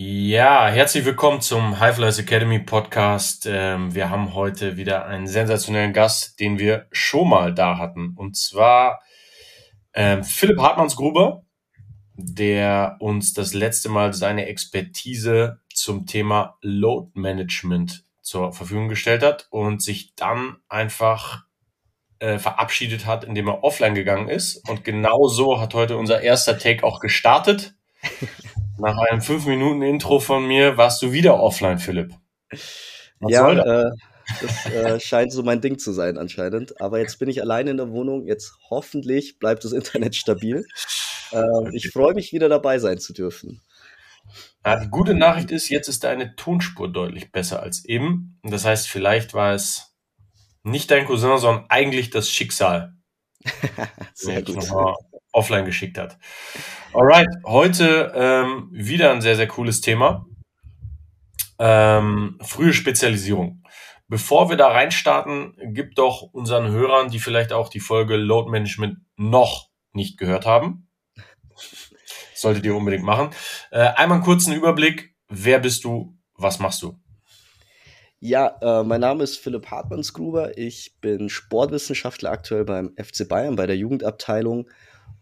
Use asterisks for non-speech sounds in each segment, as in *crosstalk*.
Ja, herzlich willkommen zum High Flyers Academy Podcast. Ähm, wir haben heute wieder einen sensationellen Gast, den wir schon mal da hatten. Und zwar ähm, Philipp Hartmannsgruber, der uns das letzte Mal seine Expertise zum Thema Load Management zur Verfügung gestellt hat und sich dann einfach äh, verabschiedet hat, indem er offline gegangen ist. Und genau so hat heute unser erster Take auch gestartet. *laughs* Nach einem 5-Minuten-Intro von mir warst du wieder offline, Philipp. Was ja, das? Äh, das äh, *laughs* scheint so mein Ding zu sein anscheinend. Aber jetzt bin ich alleine in der Wohnung. Jetzt hoffentlich bleibt das Internet stabil. Äh, ich freue mich wieder dabei sein zu dürfen. Ja, die gute Nachricht ist, jetzt ist deine Tonspur deutlich besser als eben. Das heißt, vielleicht war es nicht dein Cousin, sondern eigentlich das Schicksal. *laughs* Sehr gut. Offline geschickt hat. Alright, heute ähm, wieder ein sehr, sehr cooles Thema. Ähm, frühe Spezialisierung. Bevor wir da reinstarten, gib doch unseren Hörern, die vielleicht auch die Folge Load Management noch nicht gehört haben. Solltet ihr unbedingt machen. Äh, einmal einen kurzen Überblick. Wer bist du? Was machst du? Ja, äh, mein Name ist Philipp Hartmannsgruber. Ich bin Sportwissenschaftler aktuell beim FC Bayern bei der Jugendabteilung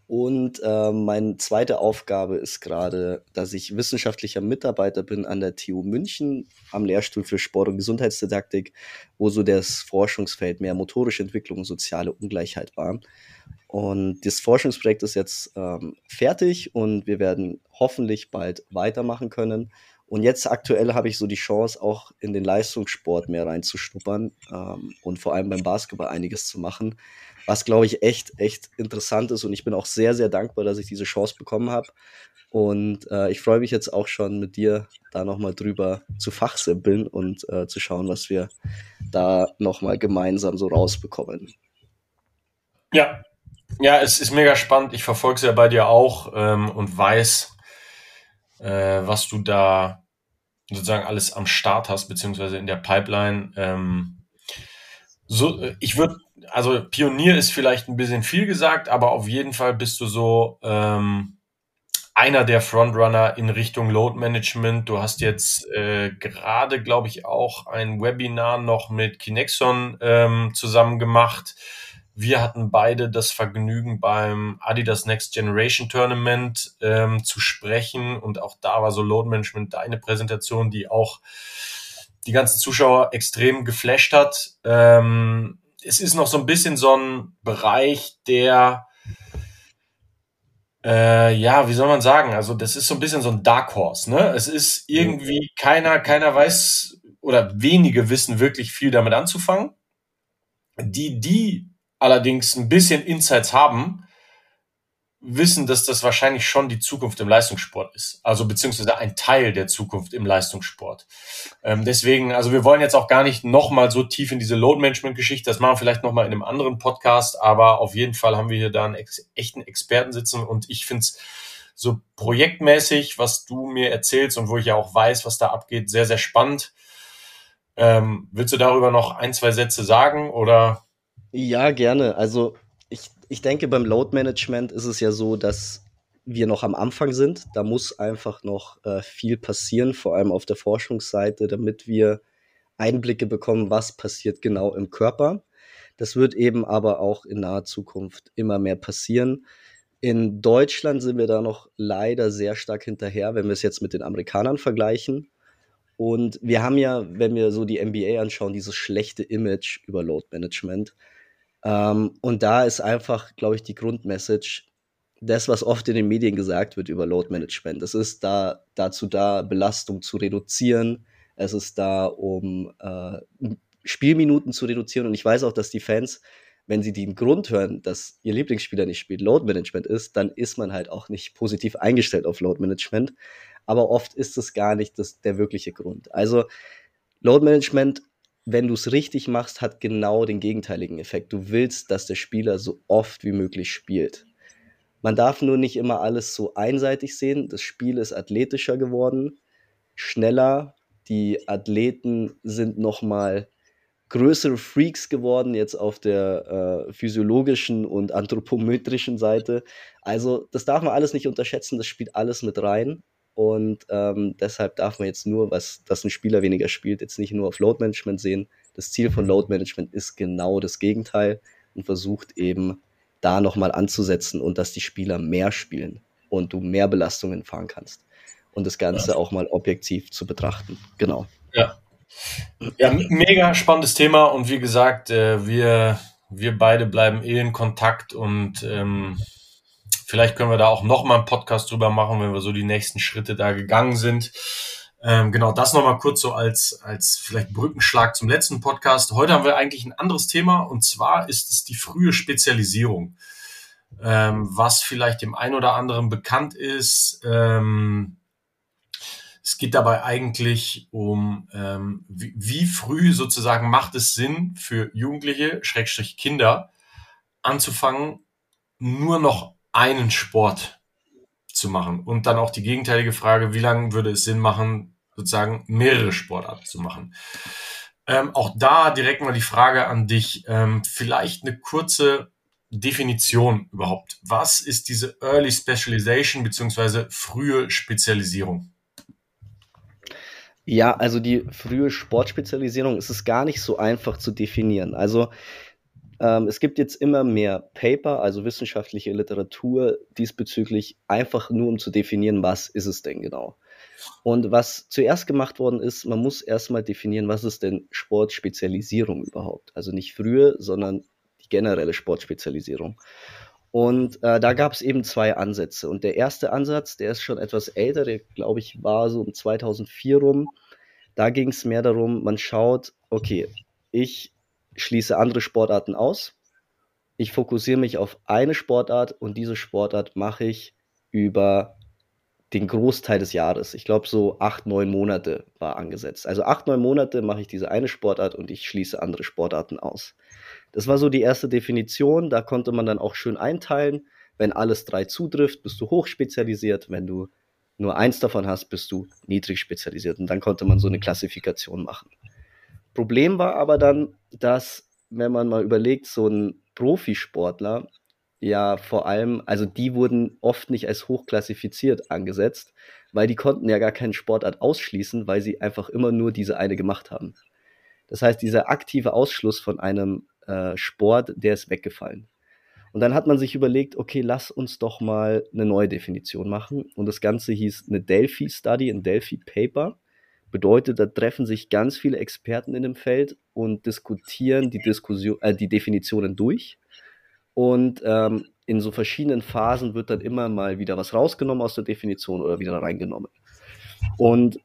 und äh, meine zweite Aufgabe ist gerade, dass ich wissenschaftlicher Mitarbeiter bin an der TU München am Lehrstuhl für Sport- und Gesundheitsdidaktik, wo so das Forschungsfeld mehr motorische Entwicklung und soziale Ungleichheit war. Und das Forschungsprojekt ist jetzt ähm, fertig und wir werden hoffentlich bald weitermachen können. Und jetzt aktuell habe ich so die Chance, auch in den Leistungssport mehr reinzuschnuppern ähm, und vor allem beim Basketball einiges zu machen was glaube ich echt, echt interessant ist. Und ich bin auch sehr, sehr dankbar, dass ich diese Chance bekommen habe. Und äh, ich freue mich jetzt auch schon mit dir da nochmal drüber zu fachsimpeln und äh, zu schauen, was wir da nochmal gemeinsam so rausbekommen. Ja, ja, es ist mega spannend. Ich verfolge es ja bei dir auch ähm, und weiß, äh, was du da sozusagen alles am Start hast, beziehungsweise in der Pipeline. Ähm, so, ich würde also Pionier ist vielleicht ein bisschen viel gesagt, aber auf jeden Fall bist du so ähm, einer der Frontrunner in Richtung Load Management. Du hast jetzt äh, gerade, glaube ich, auch ein Webinar noch mit Kinexon ähm, zusammen gemacht. Wir hatten beide das Vergnügen beim Adidas Next Generation Tournament ähm, zu sprechen und auch da war so Load Management deine Präsentation, die auch die ganzen Zuschauer extrem geflasht hat. Ähm, es ist noch so ein bisschen so ein Bereich, der, äh, ja, wie soll man sagen? Also, das ist so ein bisschen so ein Dark Horse, ne? Es ist irgendwie keiner, keiner weiß oder wenige wissen wirklich viel damit anzufangen. Die, die allerdings ein bisschen Insights haben, wissen, dass das wahrscheinlich schon die Zukunft im Leistungssport ist. Also beziehungsweise ein Teil der Zukunft im Leistungssport. Ähm, deswegen, also wir wollen jetzt auch gar nicht nochmal so tief in diese Load-Management-Geschichte. Das machen wir vielleicht nochmal in einem anderen Podcast, aber auf jeden Fall haben wir hier da einen ex echten Experten sitzen und ich finde es so projektmäßig, was du mir erzählst und wo ich ja auch weiß, was da abgeht, sehr, sehr spannend. Ähm, willst du darüber noch ein, zwei Sätze sagen oder? Ja, gerne. Also ich denke, beim Load Management ist es ja so, dass wir noch am Anfang sind. Da muss einfach noch äh, viel passieren, vor allem auf der Forschungsseite, damit wir Einblicke bekommen, was passiert genau im Körper. Das wird eben aber auch in naher Zukunft immer mehr passieren. In Deutschland sind wir da noch leider sehr stark hinterher, wenn wir es jetzt mit den Amerikanern vergleichen. Und wir haben ja, wenn wir so die NBA anschauen, dieses schlechte Image über Load Management. Ähm, und da ist einfach, glaube ich, die Grundmessage, das, was oft in den Medien gesagt wird über Load Management. Es ist da, dazu da, Belastung zu reduzieren. Es ist da, um äh, Spielminuten zu reduzieren. Und ich weiß auch, dass die Fans, wenn sie den Grund hören, dass ihr Lieblingsspieler nicht spielt, Load Management ist, dann ist man halt auch nicht positiv eingestellt auf Load Management aber oft ist es gar nicht das, der wirkliche Grund. Also Load Management, wenn du es richtig machst, hat genau den gegenteiligen Effekt. Du willst, dass der Spieler so oft wie möglich spielt. Man darf nur nicht immer alles so einseitig sehen. Das Spiel ist athletischer geworden, schneller. Die Athleten sind noch mal größere Freaks geworden jetzt auf der äh, physiologischen und anthropometrischen Seite. Also das darf man alles nicht unterschätzen. Das spielt alles mit rein. Und ähm, deshalb darf man jetzt nur, was, dass ein Spieler weniger spielt, jetzt nicht nur auf Load Management sehen. Das Ziel von Load Management ist genau das Gegenteil und versucht eben da nochmal anzusetzen und dass die Spieler mehr spielen und du mehr Belastungen fahren kannst. Und das Ganze auch mal objektiv zu betrachten. Genau. Ja. Ja, mega spannendes Thema und wie gesagt, äh, wir, wir beide bleiben eh in Kontakt und ähm, Vielleicht können wir da auch nochmal einen Podcast drüber machen, wenn wir so die nächsten Schritte da gegangen sind. Ähm, genau, das nochmal kurz so als, als vielleicht Brückenschlag zum letzten Podcast. Heute haben wir eigentlich ein anderes Thema und zwar ist es die frühe Spezialisierung. Ähm, was vielleicht dem einen oder anderen bekannt ist. Ähm, es geht dabei eigentlich um, ähm, wie, wie früh sozusagen macht es Sinn für Jugendliche, Schrägstrich Kinder, anzufangen, nur noch einen Sport zu machen. Und dann auch die gegenteilige Frage, wie lange würde es Sinn machen, sozusagen mehrere Sportarten zu machen. Ähm, auch da direkt mal die Frage an dich, ähm, vielleicht eine kurze Definition überhaupt. Was ist diese Early Specialization beziehungsweise frühe Spezialisierung? Ja, also die frühe Sportspezialisierung ist es gar nicht so einfach zu definieren. Also ähm, es gibt jetzt immer mehr Paper, also wissenschaftliche Literatur diesbezüglich, einfach nur um zu definieren, was ist es denn genau. Und was zuerst gemacht worden ist, man muss erstmal definieren, was ist denn Sportspezialisierung überhaupt. Also nicht frühe, sondern die generelle Sportspezialisierung. Und äh, da gab es eben zwei Ansätze. Und der erste Ansatz, der ist schon etwas älter, der glaube ich war so um 2004 rum. Da ging es mehr darum, man schaut, okay, ich schließe andere Sportarten aus. Ich fokussiere mich auf eine Sportart und diese Sportart mache ich über den Großteil des Jahres. Ich glaube, so acht, neun Monate war angesetzt. Also acht, neun Monate mache ich diese eine Sportart und ich schließe andere Sportarten aus. Das war so die erste Definition. Da konnte man dann auch schön einteilen. Wenn alles drei zutrifft, bist du hochspezialisiert. Wenn du nur eins davon hast, bist du niedrig spezialisiert. Und dann konnte man so eine Klassifikation machen. Problem war aber dann, dass, wenn man mal überlegt, so ein Profisportler ja vor allem, also die wurden oft nicht als hochklassifiziert angesetzt, weil die konnten ja gar keinen Sportart ausschließen, weil sie einfach immer nur diese eine gemacht haben. Das heißt, dieser aktive Ausschluss von einem äh, Sport, der ist weggefallen. Und dann hat man sich überlegt, okay, lass uns doch mal eine neue Definition machen. Und das Ganze hieß eine Delphi Study, ein Delphi Paper. Bedeutet, da treffen sich ganz viele Experten in dem Feld und diskutieren die, Diskussion, äh, die Definitionen durch. Und ähm, in so verschiedenen Phasen wird dann immer mal wieder was rausgenommen aus der Definition oder wieder reingenommen. Und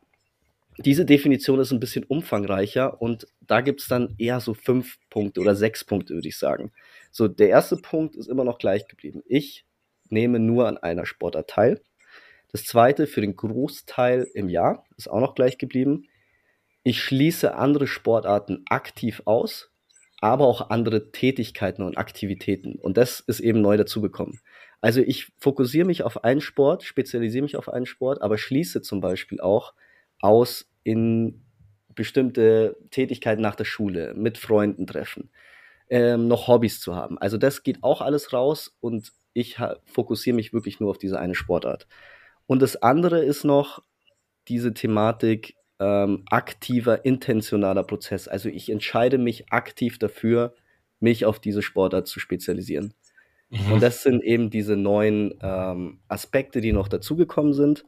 diese Definition ist ein bisschen umfangreicher und da gibt es dann eher so fünf Punkte oder sechs Punkte, würde ich sagen. So, der erste Punkt ist immer noch gleich geblieben. Ich nehme nur an einer Sportart teil. Das zweite für den Großteil im Jahr ist auch noch gleich geblieben. Ich schließe andere Sportarten aktiv aus, aber auch andere Tätigkeiten und Aktivitäten. Und das ist eben neu dazugekommen. Also ich fokussiere mich auf einen Sport, spezialisiere mich auf einen Sport, aber schließe zum Beispiel auch aus in bestimmte Tätigkeiten nach der Schule, mit Freunden treffen, ähm, noch Hobbys zu haben. Also das geht auch alles raus und ich fokussiere mich wirklich nur auf diese eine Sportart. Und das andere ist noch diese Thematik ähm, aktiver, intentionaler Prozess. Also ich entscheide mich aktiv dafür, mich auf diese Sportart zu spezialisieren. Mhm. Und das sind eben diese neuen ähm, Aspekte, die noch dazugekommen sind.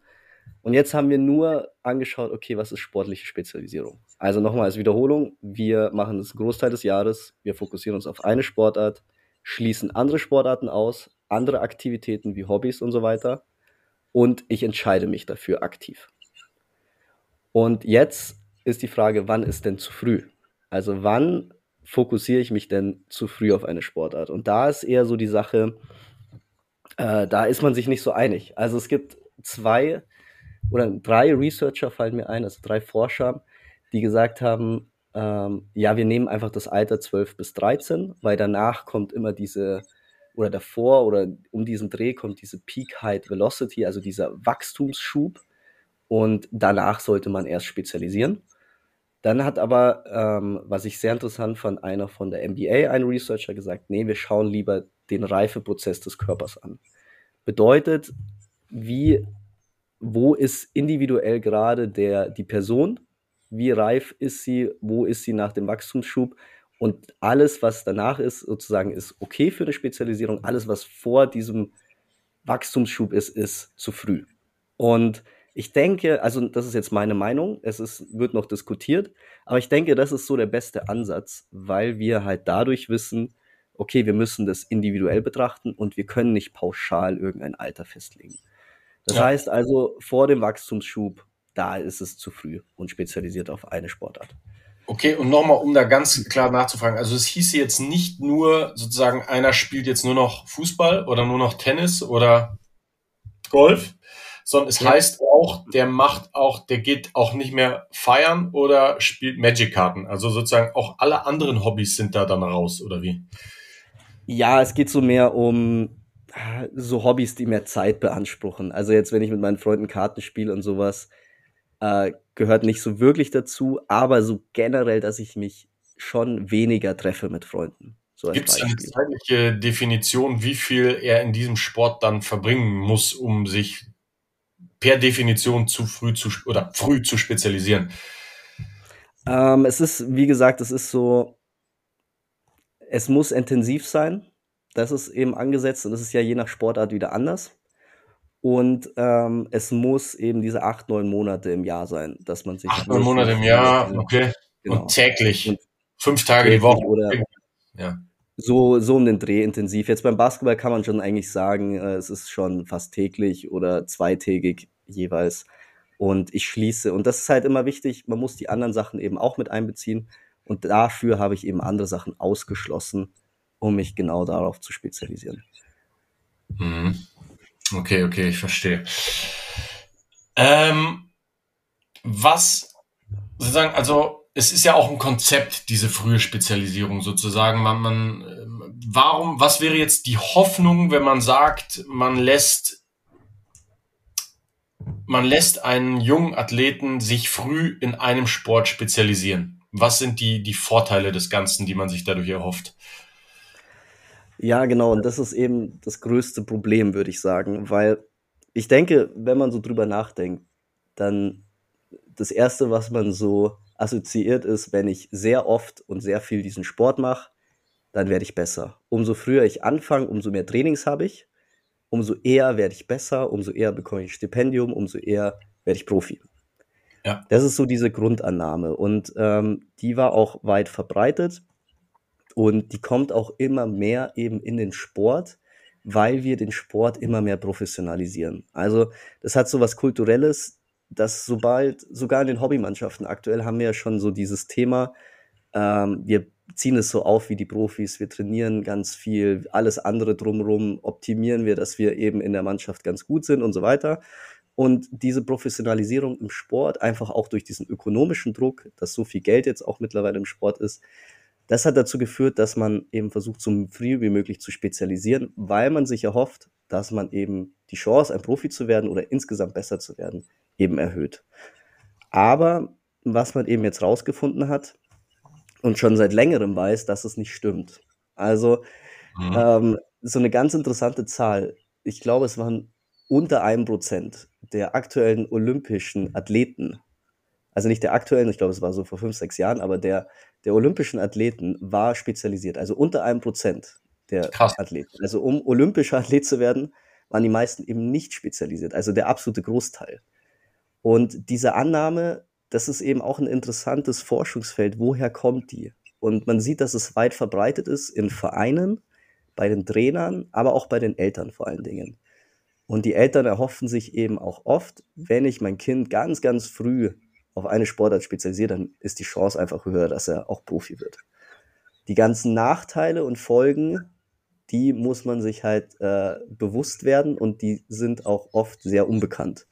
Und jetzt haben wir nur angeschaut, okay, was ist sportliche Spezialisierung? Also nochmal als Wiederholung, wir machen das Großteil des Jahres, wir fokussieren uns auf eine Sportart, schließen andere Sportarten aus, andere Aktivitäten wie Hobbys und so weiter. Und ich entscheide mich dafür aktiv. Und jetzt ist die Frage, wann ist denn zu früh? Also wann fokussiere ich mich denn zu früh auf eine Sportart? Und da ist eher so die Sache, äh, da ist man sich nicht so einig. Also es gibt zwei oder drei Researcher fallen mir ein, also drei Forscher, die gesagt haben, ähm, ja, wir nehmen einfach das Alter 12 bis 13, weil danach kommt immer diese, oder davor oder um diesen Dreh kommt diese Peak Height Velocity, also dieser Wachstumsschub. Und danach sollte man erst spezialisieren. Dann hat aber, ähm, was ich sehr interessant fand, einer von der MBA, ein Researcher, gesagt, nee, wir schauen lieber den Reifeprozess des Körpers an. Bedeutet, wie, wo ist individuell gerade der, die Person, wie reif ist sie, wo ist sie nach dem Wachstumsschub und alles, was danach ist, sozusagen ist okay für eine Spezialisierung, alles, was vor diesem Wachstumsschub ist, ist zu früh. Und ich denke, also das ist jetzt meine Meinung, es ist, wird noch diskutiert, aber ich denke, das ist so der beste Ansatz, weil wir halt dadurch wissen, okay, wir müssen das individuell betrachten und wir können nicht pauschal irgendein Alter festlegen. Das ja. heißt also, vor dem Wachstumsschub, da ist es zu früh und spezialisiert auf eine Sportart. Okay, und nochmal, um da ganz klar nachzufragen. Also es hieße jetzt nicht nur sozusagen, einer spielt jetzt nur noch Fußball oder nur noch Tennis oder Golf, sondern es ja. heißt auch, der macht auch, der geht auch nicht mehr feiern oder spielt Magic-Karten. Also sozusagen auch alle anderen Hobbys sind da dann raus, oder wie? Ja, es geht so mehr um so Hobbys, die mehr Zeit beanspruchen. Also jetzt, wenn ich mit meinen Freunden Karten spiele und sowas, äh, gehört nicht so wirklich dazu, aber so generell, dass ich mich schon weniger treffe mit Freunden. So Gibt es eine zeitliche Definition, wie viel er in diesem Sport dann verbringen muss, um sich per Definition zu früh zu oder früh zu spezialisieren? Ähm, es ist, wie gesagt, es ist so, es muss intensiv sein. Das ist eben angesetzt und das ist ja je nach Sportart wieder anders. Und ähm, es muss eben diese acht, neun Monate im Jahr sein, dass man sich. Acht, neun Monate im Jahr, okay. Genau. Und täglich. Und fünf Tage die Woche. Oder, ja so, so um den Dreh intensiv. Jetzt beim Basketball kann man schon eigentlich sagen, äh, es ist schon fast täglich oder zweitägig jeweils. Und ich schließe, und das ist halt immer wichtig, man muss die anderen Sachen eben auch mit einbeziehen. Und dafür habe ich eben andere Sachen ausgeschlossen, um mich genau darauf zu spezialisieren. Mhm. Okay, okay, ich verstehe. Ähm, was sozusagen, also es ist ja auch ein Konzept, diese frühe Spezialisierung sozusagen. Man, man, ähm, warum, was wäre jetzt die Hoffnung, wenn man sagt, man lässt, man lässt einen jungen Athleten sich früh in einem Sport spezialisieren? Was sind die, die Vorteile des Ganzen, die man sich dadurch erhofft? Ja, genau. Und das ist eben das größte Problem, würde ich sagen, weil ich denke, wenn man so drüber nachdenkt, dann das erste, was man so assoziiert ist, wenn ich sehr oft und sehr viel diesen Sport mache, dann werde ich besser. Umso früher ich anfange, umso mehr Trainings habe ich, umso eher werde ich besser, umso eher bekomme ich Stipendium, umso eher werde ich Profi. Ja. Das ist so diese Grundannahme und ähm, die war auch weit verbreitet und die kommt auch immer mehr eben in den Sport, weil wir den Sport immer mehr professionalisieren. Also das hat so was Kulturelles, dass sobald, sogar in den Hobbymannschaften aktuell haben wir ja schon so dieses Thema, ähm, wir ziehen es so auf wie die Profis, wir trainieren ganz viel, alles andere drumherum optimieren wir, dass wir eben in der Mannschaft ganz gut sind und so weiter. Und diese Professionalisierung im Sport, einfach auch durch diesen ökonomischen Druck, dass so viel Geld jetzt auch mittlerweile im Sport ist, das hat dazu geführt, dass man eben versucht, so früh wie möglich zu spezialisieren, weil man sich erhofft, dass man eben die Chance, ein Profi zu werden oder insgesamt besser zu werden, eben erhöht. Aber was man eben jetzt rausgefunden hat und schon seit längerem weiß, dass es nicht stimmt. Also mhm. ähm, so eine ganz interessante Zahl. Ich glaube, es waren unter einem Prozent der aktuellen olympischen Athleten, also nicht der aktuellen, ich glaube, es war so vor fünf, sechs Jahren, aber der, der olympischen Athleten war spezialisiert, also unter einem Prozent. der Krass. Athleten. Also um olympischer Athlet zu werden, waren die meisten eben nicht spezialisiert, also der absolute Großteil. Und diese Annahme, das ist eben auch ein interessantes Forschungsfeld. Woher kommt die? Und man sieht, dass es weit verbreitet ist in Vereinen, bei den Trainern, aber auch bei den Eltern vor allen Dingen. Und die Eltern erhoffen sich eben auch oft, wenn ich mein Kind ganz, ganz früh auf eine Sportart spezialisiere, dann ist die Chance einfach höher, dass er auch Profi wird. Die ganzen Nachteile und Folgen, die muss man sich halt äh, bewusst werden und die sind auch oft sehr unbekannt.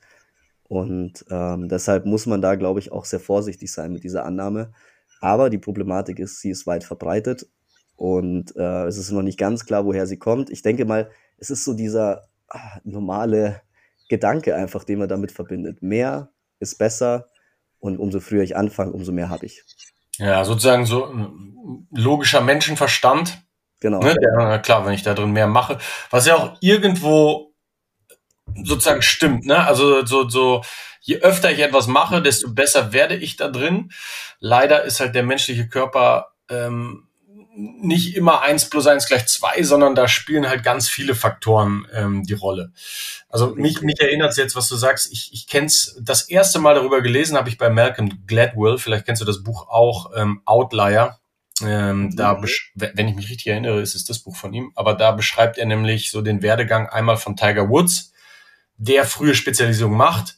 Und ähm, deshalb muss man da, glaube ich, auch sehr vorsichtig sein mit dieser Annahme. Aber die Problematik ist, sie ist weit verbreitet und äh, es ist noch nicht ganz klar, woher sie kommt. Ich denke mal, es ist so dieser ah, normale Gedanke einfach, den man damit verbindet. Mehr ist besser und umso früher ich anfange, umso mehr habe ich. Ja, sozusagen so ein logischer Menschenverstand. Genau. Ne? Ja, klar, wenn ich da drin mehr mache. Was ja auch irgendwo sozusagen stimmt, ne? Also so, so, je öfter ich etwas mache, desto besser werde ich da drin. Leider ist halt der menschliche Körper ähm, nicht immer eins plus eins gleich zwei, sondern da spielen halt ganz viele Faktoren ähm, die Rolle. Also mich, mich erinnert es jetzt, was du sagst. Ich, ich kenne es, das erste Mal darüber gelesen habe ich bei Malcolm Gladwell. Vielleicht kennst du das Buch auch, ähm, Outlier. Ähm, da, mhm. wenn ich mich richtig erinnere, ist es das Buch von ihm. Aber da beschreibt er nämlich so den Werdegang einmal von Tiger Woods, der frühe Spezialisierung macht.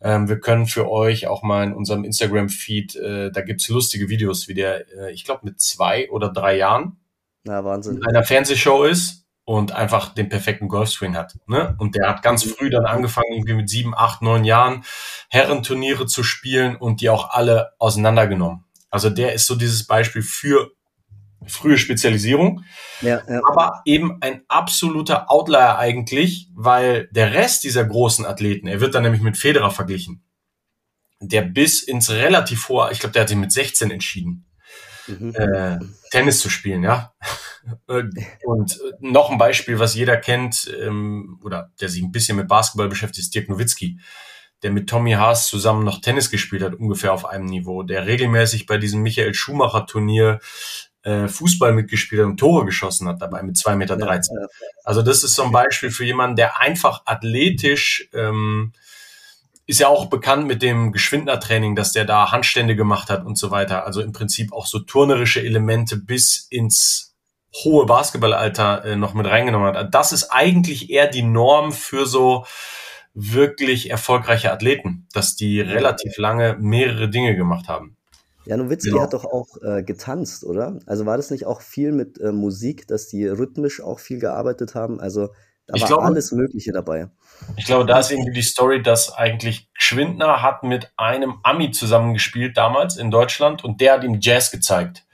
Ähm, wir können für euch auch mal in unserem Instagram-Feed, äh, da gibt's lustige Videos, wie der, äh, ich glaube, mit zwei oder drei Jahren ja, Wahnsinn. in einer Fernsehshow ist und einfach den perfekten Golfswing hat. Ne? Und der hat ganz mhm. früh dann angefangen, irgendwie mit sieben, acht, neun Jahren Herrenturniere zu spielen und die auch alle auseinandergenommen. Also der ist so dieses Beispiel für frühe Spezialisierung. Ja, ja. Aber eben ein absoluter Outlier eigentlich, weil der Rest dieser großen Athleten, er wird dann nämlich mit Federer verglichen, der bis ins relativ hohe, ich glaube, der hat sich mit 16 entschieden, mhm. äh, Tennis zu spielen, ja. *laughs* Und noch ein Beispiel, was jeder kennt, ähm, oder der sich ein bisschen mit Basketball beschäftigt, ist Dirk Nowitzki der mit Tommy Haas zusammen noch Tennis gespielt hat, ungefähr auf einem Niveau, der regelmäßig bei diesem Michael Schumacher Turnier äh, Fußball mitgespielt hat und Tore geschossen hat dabei mit 2,13 Meter. Ja. Also das ist so ein Beispiel für jemanden, der einfach athletisch ähm, ist ja auch bekannt mit dem Geschwindner-Training, dass der da Handstände gemacht hat und so weiter. Also im Prinzip auch so turnerische Elemente bis ins hohe Basketballalter äh, noch mit reingenommen hat. Das ist eigentlich eher die Norm für so wirklich erfolgreiche Athleten, dass die relativ lange mehrere Dinge gemacht haben. Ja, Nowitzki genau. hat doch auch äh, getanzt, oder? Also war das nicht auch viel mit äh, Musik, dass die rhythmisch auch viel gearbeitet haben? Also da ich war glaube, alles Mögliche dabei. Ich glaube, da ist irgendwie die Story, dass eigentlich Schwindner hat mit einem Ami zusammengespielt damals in Deutschland und der hat ihm Jazz gezeigt.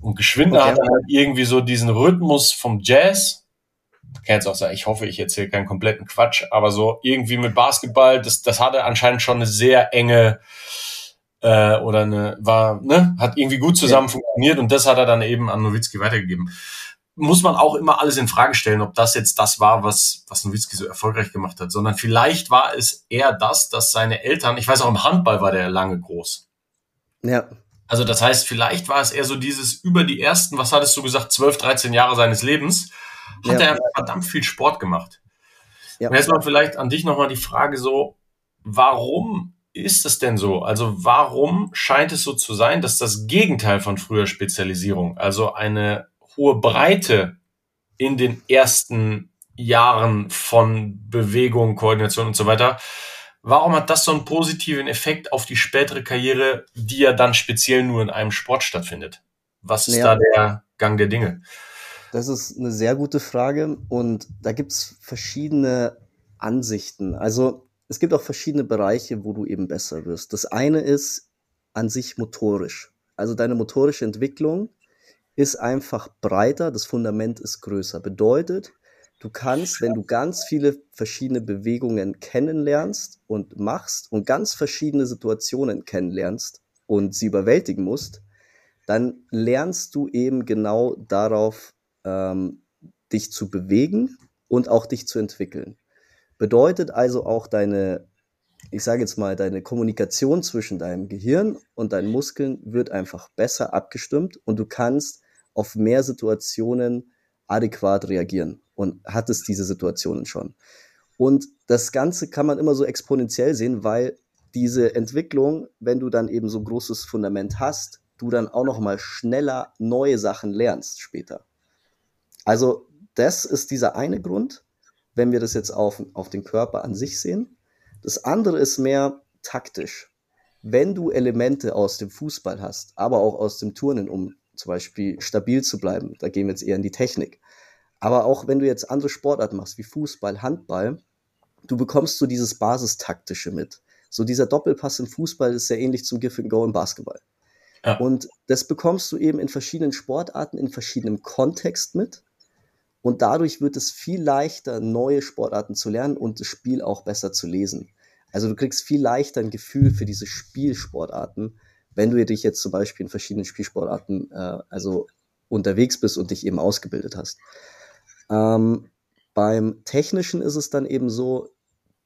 Und Geschwindner okay. hat dann halt irgendwie so diesen Rhythmus vom Jazz. Du kannst auch sagen, ich hoffe, ich erzähle keinen kompletten Quatsch, aber so irgendwie mit Basketball, das, das hatte anscheinend schon eine sehr enge äh, oder eine, war, ne, hat irgendwie gut zusammen ja. funktioniert und das hat er dann eben an Nowitzki weitergegeben. Muss man auch immer alles in Frage stellen, ob das jetzt das war, was, was Nowitzki so erfolgreich gemacht hat, sondern vielleicht war es eher das, dass seine Eltern, ich weiß auch im Handball war der lange groß. Ja. Also das heißt, vielleicht war es eher so dieses über die ersten, was hattest du gesagt, 12, 13 Jahre seines Lebens, hat ja. er verdammt viel Sport gemacht. Ja. Und jetzt mal vielleicht an dich nochmal die Frage so, warum ist es denn so? Also warum scheint es so zu sein, dass das Gegenteil von früher Spezialisierung, also eine hohe Breite in den ersten Jahren von Bewegung, Koordination und so weiter, warum hat das so einen positiven Effekt auf die spätere Karriere, die ja dann speziell nur in einem Sport stattfindet? Was ist ja. da der Gang der Dinge? Das ist eine sehr gute Frage und da gibt es verschiedene Ansichten. Also es gibt auch verschiedene Bereiche, wo du eben besser wirst. Das eine ist an sich motorisch. Also deine motorische Entwicklung ist einfach breiter, das Fundament ist größer. Bedeutet, du kannst, wenn du ganz viele verschiedene Bewegungen kennenlernst und machst und ganz verschiedene Situationen kennenlernst und sie überwältigen musst, dann lernst du eben genau darauf, ähm, dich zu bewegen und auch dich zu entwickeln. Bedeutet also auch deine, ich sage jetzt mal, deine Kommunikation zwischen deinem Gehirn und deinen Muskeln wird einfach besser abgestimmt und du kannst auf mehr Situationen adäquat reagieren und hattest diese Situationen schon. Und das Ganze kann man immer so exponentiell sehen, weil diese Entwicklung, wenn du dann eben so großes Fundament hast, du dann auch noch mal schneller neue Sachen lernst später. Also das ist dieser eine Grund, wenn wir das jetzt auf, auf den Körper an sich sehen. Das andere ist mehr taktisch. Wenn du Elemente aus dem Fußball hast, aber auch aus dem Turnen, um zum Beispiel stabil zu bleiben, da gehen wir jetzt eher in die Technik. Aber auch wenn du jetzt andere Sportarten machst, wie Fußball, Handball, du bekommst so dieses Basistaktische mit. So dieser Doppelpass im Fußball ist sehr ähnlich zum Give and Go im Basketball. Ja. Und das bekommst du eben in verschiedenen Sportarten, in verschiedenem Kontext mit. Und dadurch wird es viel leichter, neue Sportarten zu lernen und das Spiel auch besser zu lesen. Also du kriegst viel leichter ein Gefühl für diese Spielsportarten, wenn du dich jetzt zum Beispiel in verschiedenen Spielsportarten äh, also unterwegs bist und dich eben ausgebildet hast. Ähm, beim Technischen ist es dann eben so,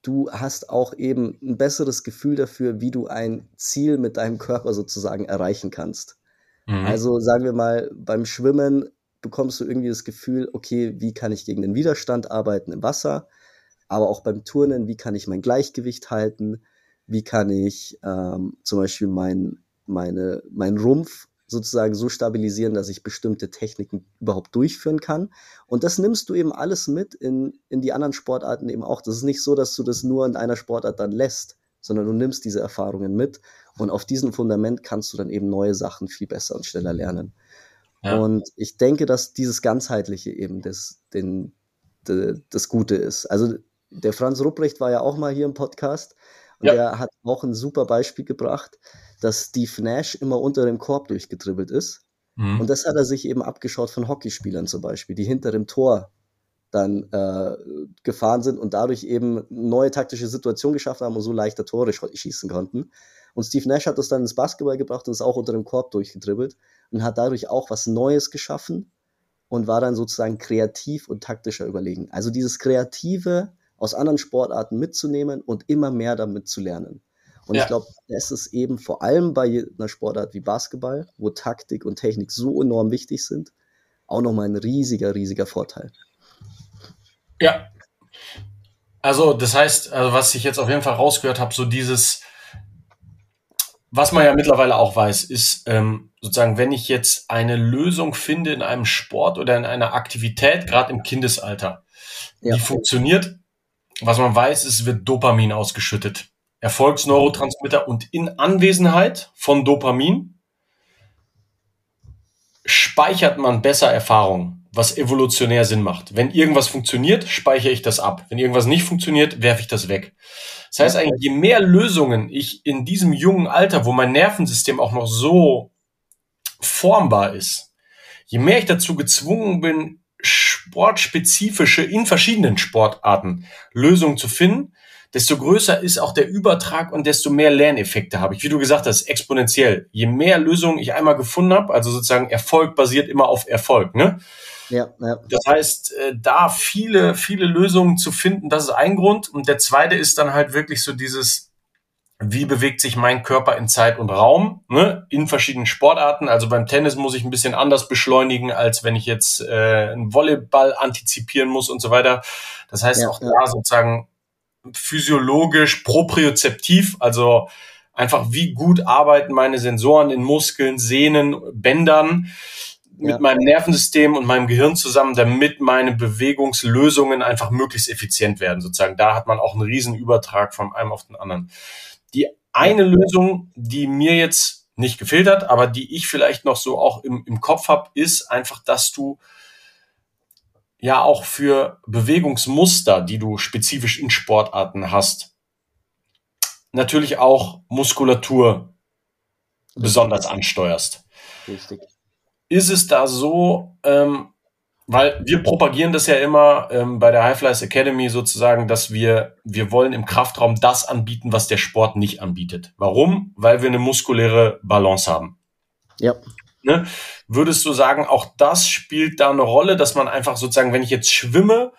du hast auch eben ein besseres Gefühl dafür, wie du ein Ziel mit deinem Körper sozusagen erreichen kannst. Mhm. Also sagen wir mal, beim Schwimmen bekommst du irgendwie das Gefühl, okay, wie kann ich gegen den Widerstand arbeiten im Wasser? Aber auch beim Turnen, wie kann ich mein Gleichgewicht halten? Wie kann ich ähm, zum Beispiel mein, meine, mein Rumpf sozusagen so stabilisieren, dass ich bestimmte Techniken überhaupt durchführen kann. Und das nimmst du eben alles mit in, in die anderen Sportarten eben auch. Das ist nicht so, dass du das nur in einer Sportart dann lässt, sondern du nimmst diese Erfahrungen mit und auf diesem Fundament kannst du dann eben neue Sachen viel besser und schneller lernen. Ja. Und ich denke, dass dieses Ganzheitliche eben das, den, de, das Gute ist. Also der Franz Rupprecht war ja auch mal hier im Podcast und ja. der hat auch ein super Beispiel gebracht dass Steve Nash immer unter dem Korb durchgedribbelt ist. Mhm. Und das hat er sich eben abgeschaut von Hockeyspielern zum Beispiel, die hinter dem Tor dann äh, gefahren sind und dadurch eben neue taktische Situationen geschaffen haben und so leichter Tore schießen konnten. Und Steve Nash hat das dann ins Basketball gebracht und ist auch unter dem Korb durchgedribbelt und hat dadurch auch was Neues geschaffen und war dann sozusagen kreativ und taktischer überlegen. Also dieses Kreative aus anderen Sportarten mitzunehmen und immer mehr damit zu lernen. Und ja. ich glaube, das ist eben vor allem bei einer Sportart wie Basketball, wo Taktik und Technik so enorm wichtig sind, auch nochmal ein riesiger, riesiger Vorteil. Ja. Also, das heißt, also was ich jetzt auf jeden Fall rausgehört habe, so dieses, was man ja mittlerweile auch weiß, ist ähm, sozusagen, wenn ich jetzt eine Lösung finde in einem Sport oder in einer Aktivität, gerade im Kindesalter, ja. die funktioniert, was man weiß, ist, wird Dopamin ausgeschüttet. Erfolgsneurotransmitter und in Anwesenheit von Dopamin speichert man besser Erfahrungen, was evolutionär Sinn macht. Wenn irgendwas funktioniert, speichere ich das ab. Wenn irgendwas nicht funktioniert, werfe ich das weg. Das heißt eigentlich, je mehr Lösungen ich in diesem jungen Alter, wo mein Nervensystem auch noch so formbar ist, je mehr ich dazu gezwungen bin, sportspezifische in verschiedenen Sportarten Lösungen zu finden, desto größer ist auch der Übertrag und desto mehr Lerneffekte habe ich. Wie du gesagt hast, exponentiell. Je mehr Lösungen ich einmal gefunden habe, also sozusagen Erfolg basiert immer auf Erfolg, ne? Ja, ja. Das heißt, äh, da viele, viele Lösungen zu finden, das ist ein Grund. Und der zweite ist dann halt wirklich so dieses, wie bewegt sich mein Körper in Zeit und Raum, ne? in verschiedenen Sportarten. Also beim Tennis muss ich ein bisschen anders beschleunigen, als wenn ich jetzt äh, einen Volleyball antizipieren muss und so weiter. Das heißt, ja, auch da sozusagen physiologisch propriozeptiv, also einfach wie gut arbeiten meine Sensoren in Muskeln, Sehnen, Bändern mit ja. meinem Nervensystem und meinem Gehirn zusammen, damit meine Bewegungslösungen einfach möglichst effizient werden. Sozusagen, da hat man auch einen riesen Übertrag von einem auf den anderen. Die eine Lösung, die mir jetzt nicht gefehlt hat, aber die ich vielleicht noch so auch im, im Kopf habe, ist einfach, dass du ja auch für Bewegungsmuster, die du spezifisch in Sportarten hast, natürlich auch Muskulatur besonders ansteuerst. Richtig. Ist es da so, ähm, weil wir propagieren das ja immer ähm, bei der High Flyers Academy sozusagen, dass wir, wir wollen im Kraftraum das anbieten, was der Sport nicht anbietet. Warum? Weil wir eine muskuläre Balance haben. Ja. Ne? Würdest du sagen, auch das spielt da eine Rolle, dass man einfach sozusagen, wenn ich jetzt schwimme,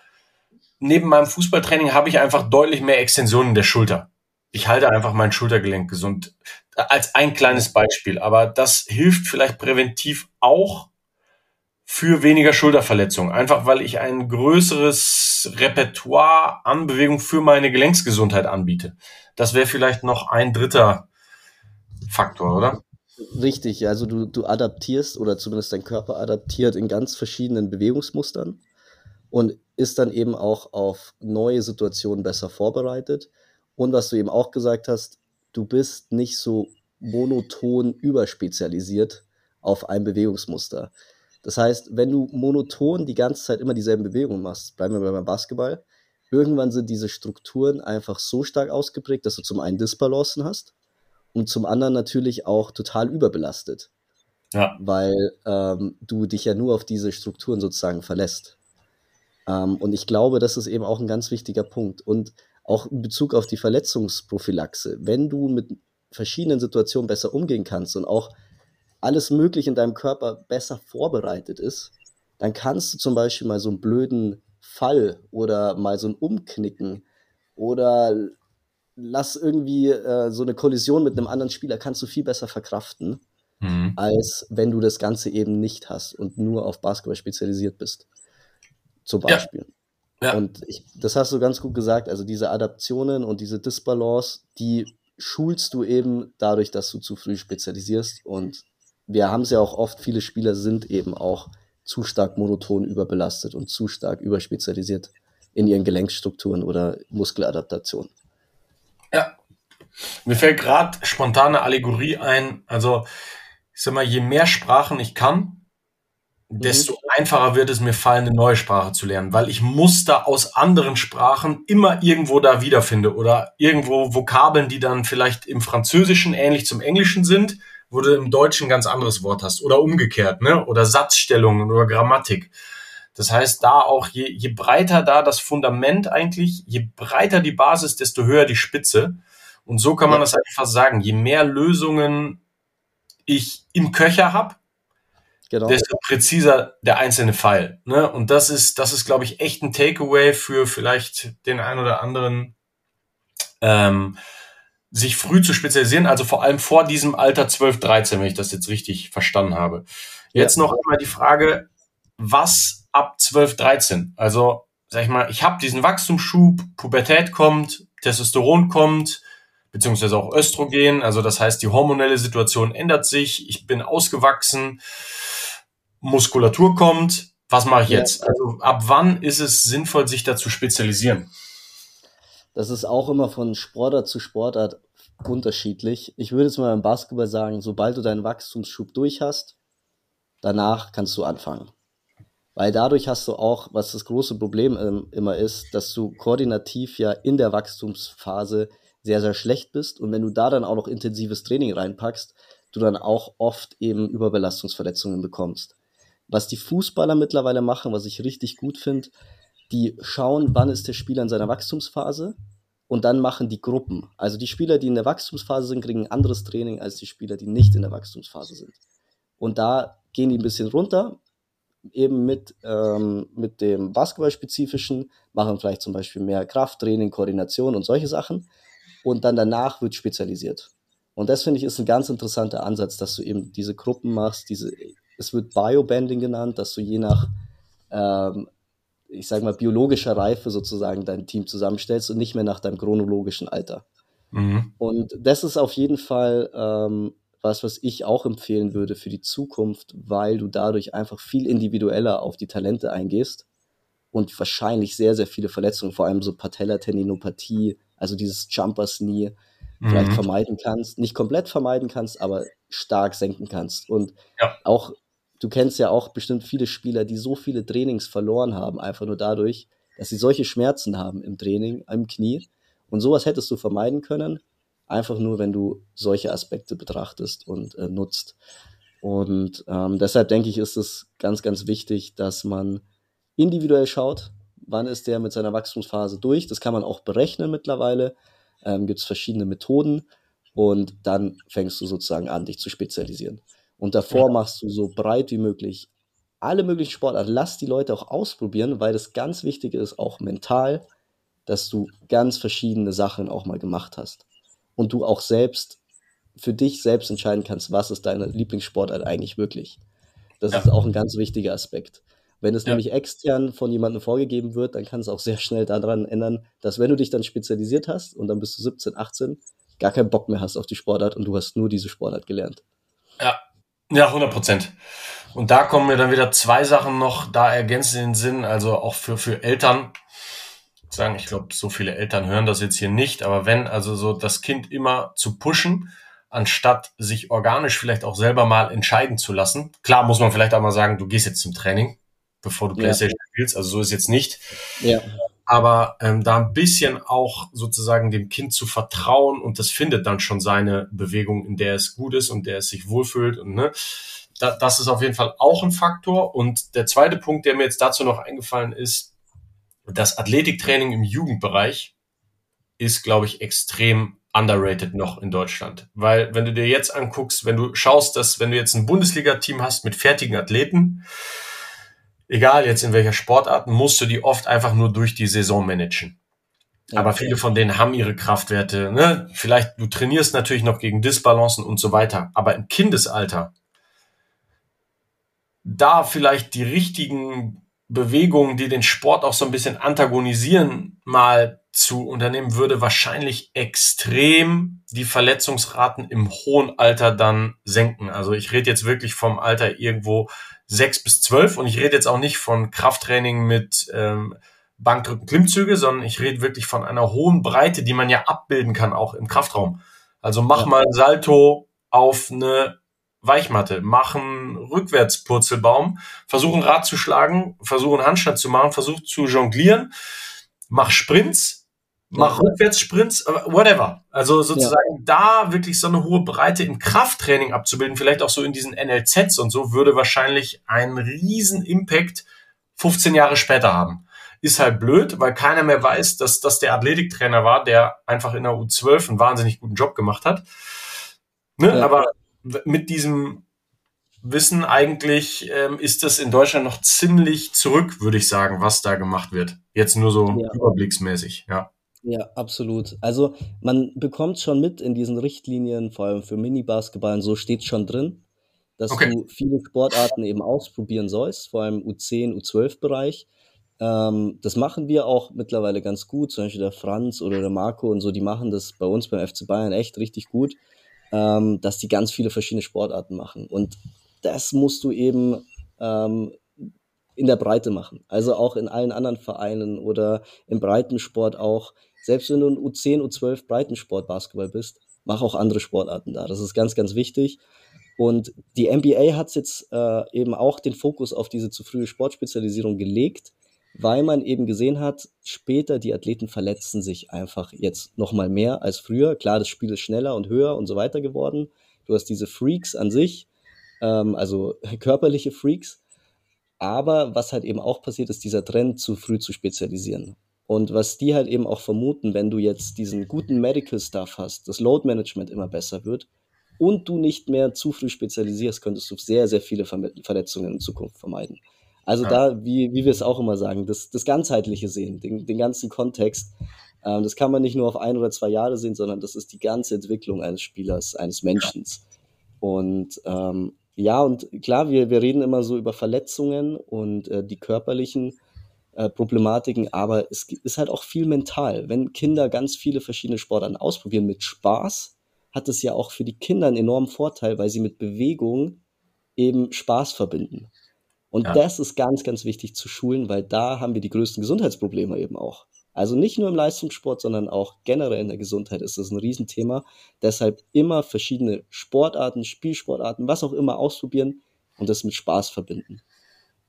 neben meinem Fußballtraining habe ich einfach deutlich mehr Extensionen in der Schulter. Ich halte einfach mein Schultergelenk gesund. Als ein kleines Beispiel. Aber das hilft vielleicht präventiv auch, für weniger Schulterverletzungen. Einfach weil ich ein größeres Repertoire an Bewegung für meine Gelenksgesundheit anbiete. Das wäre vielleicht noch ein dritter Faktor, oder? Richtig, also du, du adaptierst oder zumindest dein Körper adaptiert in ganz verschiedenen Bewegungsmustern und ist dann eben auch auf neue Situationen besser vorbereitet. Und was du eben auch gesagt hast, du bist nicht so monoton überspezialisiert auf ein Bewegungsmuster. Das heißt, wenn du monoton die ganze Zeit immer dieselben Bewegungen machst, bleiben wir beim Basketball, irgendwann sind diese Strukturen einfach so stark ausgeprägt, dass du zum einen Disbalancen hast und zum anderen natürlich auch total überbelastet. Ja. Weil ähm, du dich ja nur auf diese Strukturen sozusagen verlässt. Ähm, und ich glaube, das ist eben auch ein ganz wichtiger Punkt. Und auch in Bezug auf die Verletzungsprophylaxe, wenn du mit verschiedenen Situationen besser umgehen kannst und auch alles Mögliche in deinem Körper besser vorbereitet ist, dann kannst du zum Beispiel mal so einen blöden Fall oder mal so ein Umknicken oder lass irgendwie äh, so eine Kollision mit einem anderen Spieler, kannst du viel besser verkraften, mhm. als wenn du das Ganze eben nicht hast und nur auf Basketball spezialisiert bist. Zum Beispiel. Ja. Ja. Und ich, das hast du ganz gut gesagt, also diese Adaptionen und diese Disbalance, die schulst du eben dadurch, dass du zu früh spezialisierst und wir haben es ja auch oft, viele Spieler sind eben auch zu stark monoton überbelastet und zu stark überspezialisiert in ihren Gelenkstrukturen oder Muskeladaptation. Ja. Mir fällt gerade spontane Allegorie ein. Also, ich sag mal, je mehr Sprachen ich kann, desto mhm. Einfacher wird es mir fallen, eine neue Sprache zu lernen, weil ich Muster aus anderen Sprachen immer irgendwo da wiederfinde oder irgendwo Vokabeln, die dann vielleicht im Französischen ähnlich zum Englischen sind wo du im Deutschen ein ganz anderes Wort hast oder umgekehrt, ne? Oder Satzstellungen oder Grammatik. Das heißt, da auch je, je breiter da das Fundament eigentlich, je breiter die Basis, desto höher die Spitze. Und so kann man ja. das einfach sagen. Je mehr Lösungen ich im Köcher habe, genau. desto präziser der einzelne Fall. Ne? Und das ist, das ist, glaube ich, echt ein Takeaway für vielleicht den einen oder anderen ähm, sich früh zu spezialisieren, also vor allem vor diesem Alter 12, 13, wenn ich das jetzt richtig verstanden habe. Jetzt ja. noch einmal die Frage, was ab 12, 13? Also, sag ich mal, ich habe diesen Wachstumsschub, Pubertät kommt, Testosteron kommt, beziehungsweise auch Östrogen, also das heißt, die hormonelle Situation ändert sich, ich bin ausgewachsen, Muskulatur kommt, was mache ich jetzt? Also ab wann ist es sinnvoll, sich da zu spezialisieren? Das ist auch immer von Sportart zu Sportart unterschiedlich. Ich würde jetzt mal beim Basketball sagen, sobald du deinen Wachstumsschub durch hast, danach kannst du anfangen. Weil dadurch hast du auch, was das große Problem ähm, immer ist, dass du koordinativ ja in der Wachstumsphase sehr, sehr schlecht bist. Und wenn du da dann auch noch intensives Training reinpackst, du dann auch oft eben Überbelastungsverletzungen bekommst. Was die Fußballer mittlerweile machen, was ich richtig gut finde, die schauen, wann ist der Spieler in seiner Wachstumsphase und dann machen die Gruppen. Also die Spieler, die in der Wachstumsphase sind, kriegen ein anderes Training als die Spieler, die nicht in der Wachstumsphase sind. Und da gehen die ein bisschen runter, eben mit, ähm, mit dem Basketballspezifischen, machen vielleicht zum Beispiel mehr Krafttraining, Koordination und solche Sachen. Und dann danach wird spezialisiert. Und das finde ich ist ein ganz interessanter Ansatz, dass du eben diese Gruppen machst, diese, es wird Biobanding genannt, dass du je nach ähm, ich sage mal, biologischer Reife sozusagen dein Team zusammenstellst und nicht mehr nach deinem chronologischen Alter. Mhm. Und das ist auf jeden Fall ähm, was, was ich auch empfehlen würde für die Zukunft, weil du dadurch einfach viel individueller auf die Talente eingehst und wahrscheinlich sehr, sehr viele Verletzungen, vor allem so Patellatendinopathie, also dieses Jumpers Knee, mhm. vielleicht vermeiden kannst. Nicht komplett vermeiden kannst, aber stark senken kannst. Und ja. auch du kennst ja auch bestimmt viele Spieler, die so viele Trainings verloren haben, einfach nur dadurch, dass sie solche Schmerzen haben im Training, im Knie. Und sowas hättest du vermeiden können, einfach nur, wenn du solche Aspekte betrachtest und äh, nutzt. Und ähm, deshalb denke ich, ist es ganz, ganz wichtig, dass man individuell schaut, wann ist der mit seiner Wachstumsphase durch. Das kann man auch berechnen mittlerweile. Ähm, Gibt es verschiedene Methoden und dann fängst du sozusagen an, dich zu spezialisieren. Und davor ja. machst du so breit wie möglich alle möglichen Sportarten. Lass die Leute auch ausprobieren, weil das ganz wichtig ist, auch mental, dass du ganz verschiedene Sachen auch mal gemacht hast. Und du auch selbst für dich selbst entscheiden kannst, was ist deine Lieblingssportart eigentlich wirklich. Das ja. ist auch ein ganz wichtiger Aspekt. Wenn es ja. nämlich extern von jemandem vorgegeben wird, dann kann es auch sehr schnell daran ändern, dass wenn du dich dann spezialisiert hast und dann bist du 17, 18, gar keinen Bock mehr hast auf die Sportart und du hast nur diese Sportart gelernt. Ja, ja, 100 Prozent. Und da kommen mir dann wieder zwei Sachen noch da ergänzen in den Sinn, also auch für, für Eltern. Sagen, ich glaube, so viele Eltern hören das jetzt hier nicht, aber wenn also so das Kind immer zu pushen, anstatt sich organisch vielleicht auch selber mal entscheiden zu lassen. Klar muss man vielleicht auch mal sagen, du gehst jetzt zum Training, bevor du Playstation ja. spielst, also so ist jetzt nicht. Ja. Aber ähm, da ein bisschen auch sozusagen dem Kind zu vertrauen und das findet dann schon seine Bewegung, in der es gut ist und der es sich wohlfühlt und ne, da, das ist auf jeden Fall auch ein Faktor. Und der zweite Punkt, der mir jetzt dazu noch eingefallen ist, das Athletiktraining im Jugendbereich ist, glaube ich, extrem underrated noch in Deutschland. Weil wenn du dir jetzt anguckst, wenn du schaust, dass wenn du jetzt ein Bundesliga-Team hast mit fertigen Athleten, egal jetzt in welcher Sportart, musst du die oft einfach nur durch die Saison managen. Aber viele von denen haben ihre Kraftwerte. Ne? Vielleicht, du trainierst natürlich noch gegen Disbalancen und so weiter. Aber im Kindesalter da vielleicht die richtigen Bewegungen, die den Sport auch so ein bisschen antagonisieren, mal zu unternehmen, würde wahrscheinlich extrem die Verletzungsraten im hohen Alter dann senken. Also ich rede jetzt wirklich vom Alter irgendwo sechs bis zwölf. Und ich rede jetzt auch nicht von Krafttraining mit ähm, Bankdrücken, Klimmzüge, sondern ich rede wirklich von einer hohen Breite, die man ja abbilden kann, auch im Kraftraum. Also mach ja. mal ein Salto auf eine Weichmatte, machen Rückwärtspurzelbaum, versuchen Rad zu schlagen, versuchen Handstand zu machen, versuchen zu jonglieren, mach Sprints, mach ja. Rückwärtssprints, whatever. Also sozusagen ja. da wirklich so eine hohe Breite im Krafttraining abzubilden, vielleicht auch so in diesen NLZs und so, würde wahrscheinlich einen riesen Impact 15 Jahre später haben. Ist halt blöd, weil keiner mehr weiß, dass das der Athletiktrainer war, der einfach in der U12 einen wahnsinnig guten Job gemacht hat. Ne? Ja. Aber mit diesem Wissen eigentlich ähm, ist das in Deutschland noch ziemlich zurück, würde ich sagen, was da gemacht wird. Jetzt nur so überblicksmäßig, ja. Ja, absolut. Also man bekommt schon mit in diesen Richtlinien, vor allem für Mini-Basketball, und so steht schon drin, dass okay. du viele Sportarten eben ausprobieren sollst, vor allem U10, U12-Bereich. Ähm, das machen wir auch mittlerweile ganz gut, zum Beispiel der Franz oder der Marco und so, die machen das bei uns beim FC Bayern echt richtig gut ähm, dass die ganz viele verschiedene Sportarten machen. Und das musst du eben ähm, in der Breite machen. Also auch in allen anderen Vereinen oder im Breitensport auch. Selbst wenn du ein U10, U12 Breitensport Basketball bist, mach auch andere Sportarten da. Das ist ganz, ganz wichtig. Und die NBA hat jetzt äh, eben auch den Fokus auf diese zu frühe Sportspezialisierung gelegt, weil man eben gesehen hat, später die Athleten verletzen sich einfach jetzt noch mal mehr als früher. Klar, das Spiel ist schneller und höher und so weiter geworden. Du hast diese Freaks an sich, ähm, also *laughs* körperliche Freaks. Aber was halt eben auch passiert, ist dieser Trend, zu früh zu spezialisieren. Und was die halt eben auch vermuten, wenn du jetzt diesen guten Medical Stuff hast, das Load Management immer besser wird und du nicht mehr zu früh spezialisierst, könntest du sehr, sehr viele Verletzungen in Zukunft vermeiden. Also ja. da, wie, wie wir es auch immer sagen, das, das ganzheitliche Sehen, den, den ganzen Kontext. Ähm, das kann man nicht nur auf ein oder zwei Jahre sehen, sondern das ist die ganze Entwicklung eines Spielers, eines Menschen. Und ähm, ja, und klar, wir, wir reden immer so über Verletzungen und äh, die körperlichen äh, Problematiken, aber es ist halt auch viel mental. Wenn Kinder ganz viele verschiedene Sportarten ausprobieren mit Spaß, hat es ja auch für die Kinder einen enormen Vorteil, weil sie mit Bewegung eben Spaß verbinden. Und ja. das ist ganz, ganz wichtig zu schulen, weil da haben wir die größten Gesundheitsprobleme eben auch. Also nicht nur im Leistungssport, sondern auch generell in der Gesundheit ist das ein Riesenthema. Deshalb immer verschiedene Sportarten, Spielsportarten, was auch immer ausprobieren und das mit Spaß verbinden.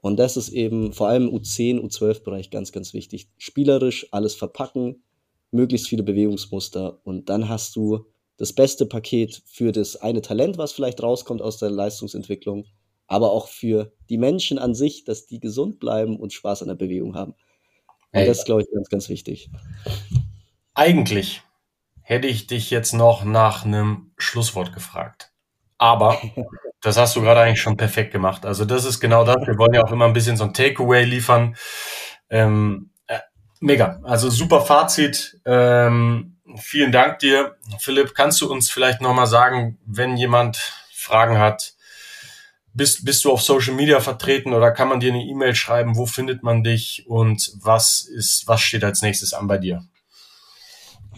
Und das ist eben vor allem U10, U12-Bereich ganz, ganz wichtig. Spielerisch alles verpacken, möglichst viele Bewegungsmuster und dann hast du das beste Paket für das eine Talent, was vielleicht rauskommt aus der Leistungsentwicklung aber auch für die Menschen an sich, dass die gesund bleiben und Spaß an der Bewegung haben. Und hey. das ist, glaube ich, ganz, ganz wichtig. Eigentlich hätte ich dich jetzt noch nach einem Schlusswort gefragt. Aber das hast du gerade eigentlich schon perfekt gemacht. Also das ist genau das. Wir wollen ja auch immer ein bisschen so ein Takeaway liefern. Ähm, äh, mega. Also super Fazit. Ähm, vielen Dank dir. Philipp, kannst du uns vielleicht nochmal sagen, wenn jemand Fragen hat, bist, bist du auf Social Media vertreten oder kann man dir eine E-Mail schreiben? Wo findet man dich und was ist, was steht als nächstes an bei dir?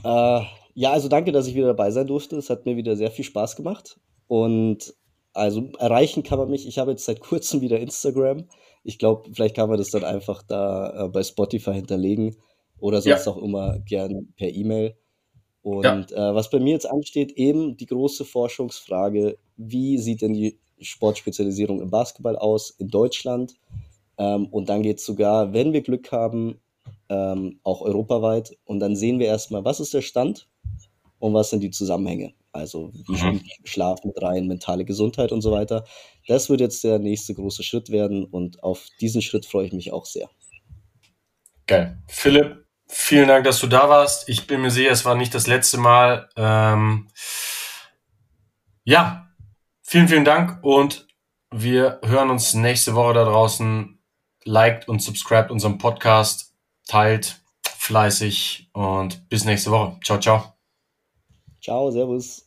Äh, ja, also danke, dass ich wieder dabei sein durfte. Es hat mir wieder sehr viel Spaß gemacht. Und also erreichen kann man mich. Ich habe jetzt seit kurzem wieder Instagram. Ich glaube, vielleicht kann man das dann einfach da äh, bei Spotify hinterlegen oder sonst ja. auch immer gern per E-Mail. Und ja. äh, was bei mir jetzt ansteht, eben die große Forschungsfrage, wie sieht denn die Sportspezialisierung im Basketball aus in Deutschland? Ähm, und dann geht es sogar, wenn wir Glück haben, ähm, auch europaweit. Und dann sehen wir erstmal, was ist der Stand und was sind die Zusammenhänge. Also wie mhm. spielt Schlaf mit rein, mentale Gesundheit und so weiter. Das wird jetzt der nächste große Schritt werden und auf diesen Schritt freue ich mich auch sehr. Geil. Philipp, vielen Dank, dass du da warst. Ich bin mir sicher, es war nicht das letzte Mal. Ähm, ja, vielen, vielen Dank und wir hören uns nächste Woche da draußen. Liked und subscribt unseren Podcast, teilt fleißig und bis nächste Woche. Ciao, ciao. Ciao, Servus.